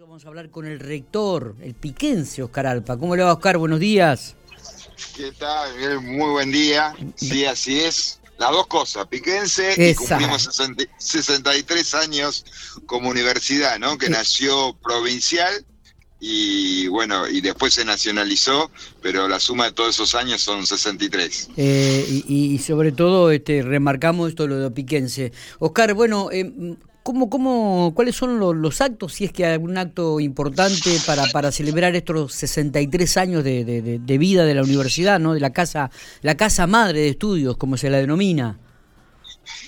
Vamos a hablar con el rector, el piquense Oscar Alpa. ¿Cómo le va, Oscar? Buenos días. ¿Qué tal, Muy buen día. Sí, así es. Las dos cosas, piquense y cumplimos 63 años como universidad, ¿no? Que nació provincial y bueno, y después se nacionalizó, pero la suma de todos esos años son 63. Eh, y, sobre todo este, remarcamos esto lo de Piquense. Oscar, bueno, eh, ¿Cómo, cómo, ¿Cuáles son los, actos, si es que hay algún acto importante para, para celebrar estos 63 años de, de, vida de la universidad, ¿no? de la casa, la casa madre de estudios, como se la denomina?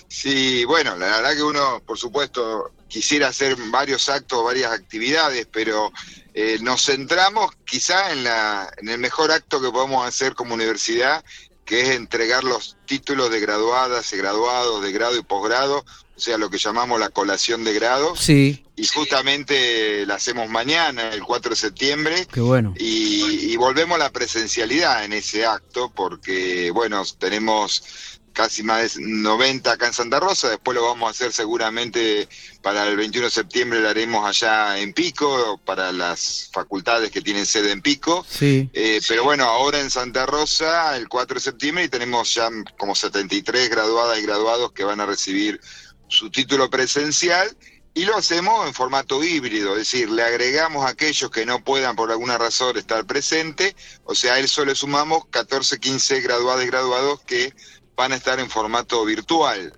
Sí, bueno, la verdad que uno, por supuesto, quisiera hacer varios actos, varias actividades, pero eh, nos centramos quizá en, la, en el mejor acto que podemos hacer como universidad, que es entregar los títulos de graduadas y graduados de grado y posgrado o sea, lo que llamamos la colación de grado. Sí. Y justamente la hacemos mañana, el 4 de septiembre. Qué bueno. Y, y volvemos a la presencialidad en ese acto, porque, bueno, tenemos casi más de 90 acá en Santa Rosa, después lo vamos a hacer seguramente para el 21 de septiembre, lo haremos allá en Pico, para las facultades que tienen sede en Pico, sí. Eh, pero bueno, ahora en Santa Rosa, el 4 de septiembre, y tenemos ya como 73 graduadas y graduados que van a recibir su título presencial y lo hacemos en formato híbrido, es decir, le agregamos a aquellos que no puedan por alguna razón estar presente, o sea, a eso le sumamos 14, 15 graduados y graduados que van a estar en formato virtual.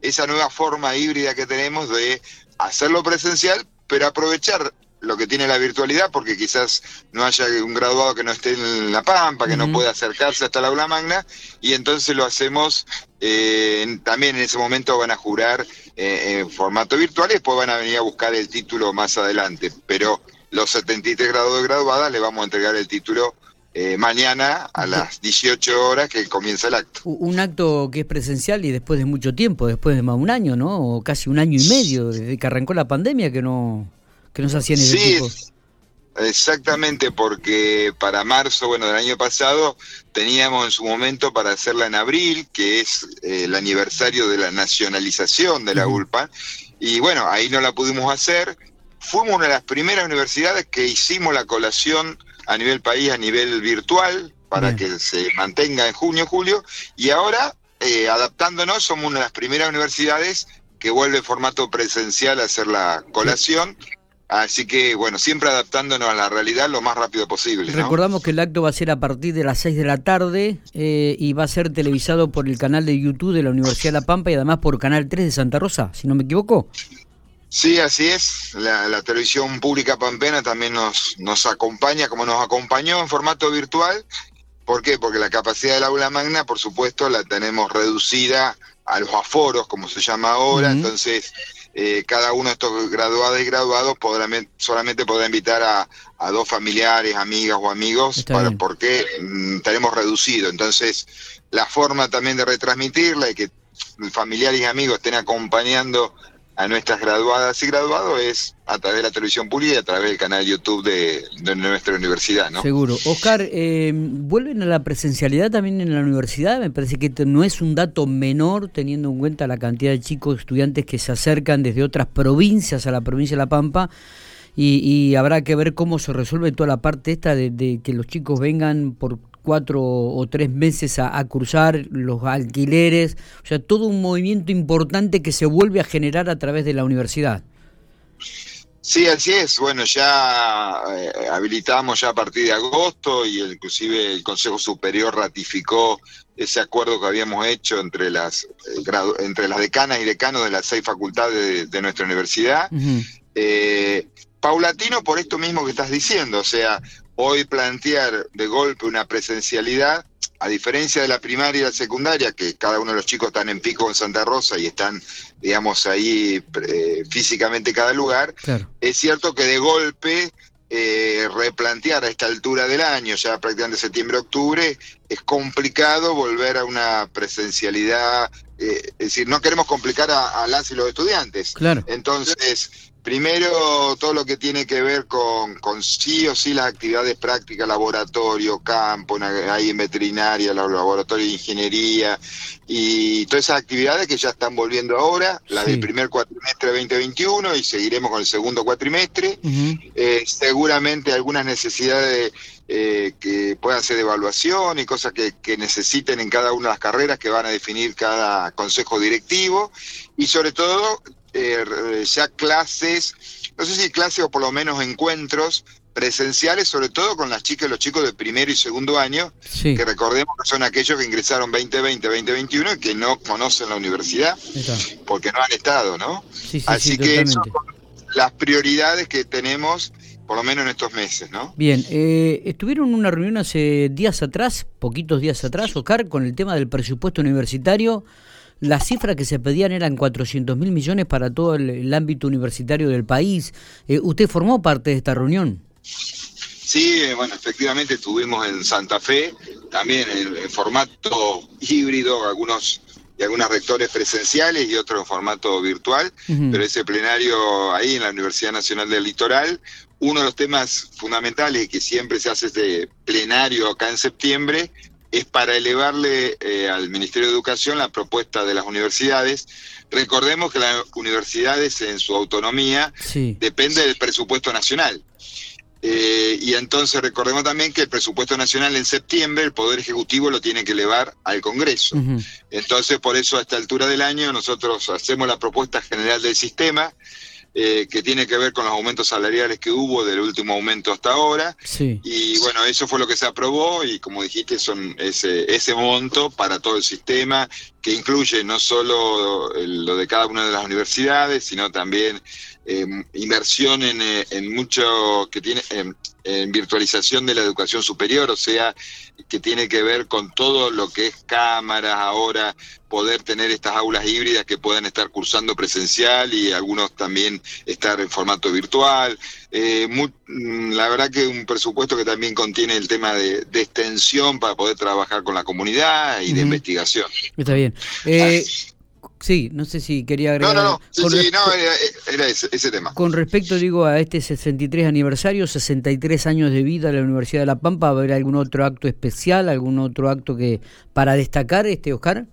esa nueva forma híbrida que tenemos de hacerlo presencial, pero aprovechar lo que tiene la virtualidad, porque quizás no haya un graduado que no esté en La Pampa, que no pueda acercarse hasta la aula magna, y entonces lo hacemos, eh, también en ese momento van a jurar eh, en formato virtual y después van a venir a buscar el título más adelante, pero los 73 grados de graduada le vamos a entregar el título eh, mañana a las 18 horas que comienza el acto. Un acto que es presencial y después de mucho tiempo, después de más de un año, ¿no? O casi un año y medio, desde que arrancó la pandemia, que no que nos hacían ese sí, Exactamente, porque para marzo, bueno, del año pasado, teníamos en su momento para hacerla en abril, que es eh, el aniversario de la nacionalización de la ULPA, y bueno, ahí no la pudimos hacer. Fuimos una de las primeras universidades que hicimos la colación a nivel país, a nivel virtual, para que se mantenga en junio, julio, y ahora, eh, adaptándonos, somos una de las primeras universidades que vuelve en formato presencial a hacer la colación. Así que, bueno, siempre adaptándonos a la realidad lo más rápido posible. Recordamos que el acto va a ser a partir de las 6 de la tarde eh, y va a ser televisado por el canal de YouTube de la Universidad de La Pampa y además por Canal 3 de Santa Rosa, si no me equivoco. Sí, así es. La, televisión pública pampena también nos, nos acompaña, como nos acompañó en formato virtual. ¿Por qué? Porque la capacidad del aula magna, por supuesto, la tenemos reducida a los aforos, como se llama ahora. Entonces, eh, cada uno de estos graduados y graduados podrá, solamente podrá invitar a, dos familiares, amigas o amigos, para, porque mm, tenemos reducido. Entonces, la forma también de retransmitirla y que familiares y amigos estén acompañando a nuestras graduadas y graduados es a través de la televisión pública y a través del canal YouTube de, nuestra universidad, ¿no? Seguro. Oscar, eh, ¿vuelven a la presencialidad también en la universidad? Me parece que no es un dato menor teniendo en cuenta la cantidad de chicos estudiantes que se acercan desde otras provincias a la provincia de La Pampa y, habrá que ver cómo se resuelve toda la parte esta de que los chicos vengan por cuatro o tres meses a, cruzar los alquileres, o sea, todo un movimiento importante que se vuelve a generar a través de la universidad. Sí, así es. Bueno, ya eh, habilitamos ya a partir de agosto y inclusive el Consejo Superior ratificó ese acuerdo que habíamos hecho entre las eh, entre las decanas y decanos de las seis facultades de, nuestra universidad. Eh, paulatino por esto mismo que estás diciendo, o sea, hoy plantear de golpe una presencialidad, a diferencia de la primaria y la secundaria, que cada uno de los chicos están en pico en Santa Rosa y están, digamos, ahí eh, físicamente cada lugar, es cierto que de golpe eh, replantear a esta altura del año, ya prácticamente septiembre-octubre, es complicado volver a una presencialidad, eh, es decir, no queremos complicar a, las y los estudiantes. Claro. Entonces, Primero, todo lo que tiene que ver con, con sí o sí las actividades prácticas, laboratorio, campo, hay en veterinaria, laboratorio de ingeniería y todas esas actividades que ya están volviendo ahora, la del primer cuatrimestre 2021 y seguiremos con el segundo cuatrimestre. Eh, seguramente algunas necesidades eh, que puedan ser de evaluación y cosas que, que necesiten en cada una de las carreras que van a definir cada consejo directivo y sobre todo eh, ya clases, no sé si clases o por lo menos encuentros presenciales, sobre todo con las chicas y los chicos de primero y segundo año, que recordemos que son aquellos que ingresaron 2020, 2021 y que no conocen la universidad, porque no han estado, ¿no? Así que son las prioridades que tenemos por lo menos en estos meses, ¿no? Bien, eh, estuvieron en una reunión hace días atrás, poquitos días atrás, Oscar, con el tema del presupuesto universitario las cifras que se pedían eran 400 mil millones para todo el, ámbito universitario del país. Eh, ¿Usted formó parte de esta reunión? Sí, eh, bueno, efectivamente estuvimos en Santa Fe, también en, formato híbrido, algunos y algunos rectores presenciales y otros en formato virtual, pero ese plenario ahí en la Universidad Nacional del Litoral, uno de los temas fundamentales que siempre se hace este plenario acá en septiembre es para elevarle eh, al Ministerio de Educación la propuesta de las universidades. Recordemos que las universidades en su autonomía depende del presupuesto nacional. Eh, y entonces recordemos también que el presupuesto nacional en septiembre el Poder Ejecutivo lo tiene que elevar al Congreso. Entonces por eso a esta altura del año nosotros hacemos la propuesta general del sistema eh, que tiene que ver con los aumentos salariales que hubo del último aumento hasta ahora. Y bueno, eso fue lo que se aprobó y como dijiste, son ese, ese monto para todo el sistema que incluye no solo lo de cada una de las universidades, sino también eh, inversión en, en, mucho que tiene en, virtualización de la educación superior, o sea, que tiene que ver con todo lo que es cámaras ahora, poder tener estas aulas híbridas que puedan estar cursando presencial y algunos también estar en formato virtual. Eh, mm, la verdad que un presupuesto que también contiene el tema de, extensión para poder trabajar con la comunidad y de investigación. Está bien. Eh, Sí, no sé si quería agregar. No, no, no, sí, sí, no era, ese, tema. Con respecto, digo, a este 63 aniversario, 63 años de vida de la Universidad de La Pampa, ¿va a haber algún otro acto especial, algún otro acto que para destacar, este Oscar?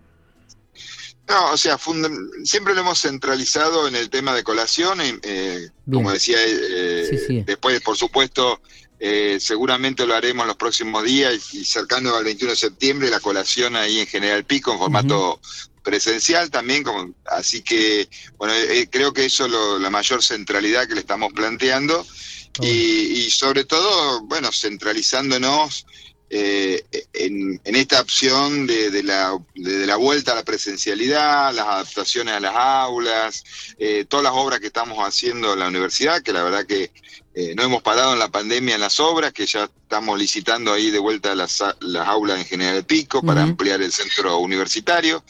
No, o sea, siempre lo hemos centralizado en el tema de colación, eh, como decía, eh, después, por supuesto, eh, seguramente lo haremos en los próximos días y, cercano al 21 de septiembre, la colación ahí en General Pico en formato presencial también, como, así que bueno, eh, eh, creo que eso es la mayor centralidad que le estamos planteando. Y, sobre todo, bueno, centralizándonos eh, en, esta opción de, la, de, la, vuelta a la presencialidad, las adaptaciones a las aulas, todas las obras que estamos haciendo en la universidad, que la verdad que no hemos parado en la pandemia en las obras, que ya estamos licitando ahí de vuelta las, las aulas en General Pico para ampliar el centro universitario.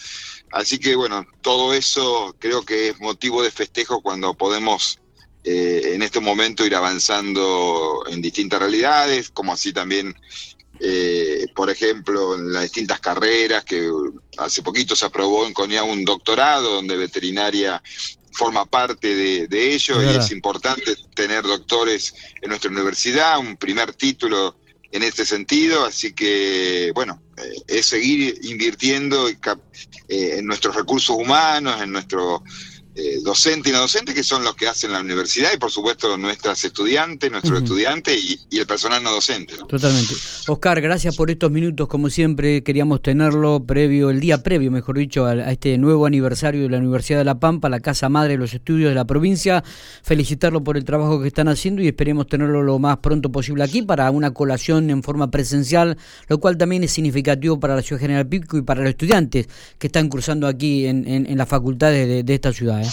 Así que bueno, todo eso creo que es motivo de festejo cuando podemos eh, en este momento ir avanzando en distintas realidades, como así también, eh, por ejemplo, en las distintas carreras, que hace poquito se aprobó en CONIA un doctorado donde veterinaria forma parte de, ello y es importante tener doctores en nuestra universidad, un primer título en este sentido, así que bueno, eh, es seguir invirtiendo eh, en nuestros recursos humanos, en nuestro eh, docente y no docente, que son los que hacen la universidad, y por supuesto nuestras estudiantes, nuestros estudiantes y, el personal no docente. Totalmente. Oscar, gracias por estos minutos, como siempre, queríamos tenerlo previo, el día previo, mejor dicho, a, este nuevo aniversario de la Universidad de La Pampa, la casa madre de los estudios de la provincia, felicitarlo por el trabajo que están haciendo y esperemos tenerlo lo más pronto posible aquí para una colación en forma presencial, lo cual también es significativo para la ciudad General Pico y para los estudiantes que están cursando aquí en, las facultades de, esta ciudad. ¿eh?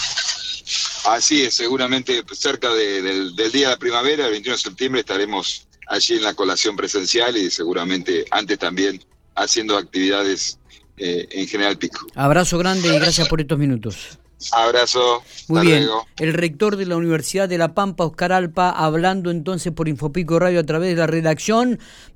Así es, seguramente cerca del, día de la primavera, el 21 de septiembre, estaremos allí en la colación presencial y seguramente antes también haciendo actividades eh, en General Pico. Abrazo grande y gracias por estos minutos. Abrazo. Muy bien. El rector de la Universidad de La Pampa, Oscar Alpa, hablando entonces por Infopico Radio a través de la redacción.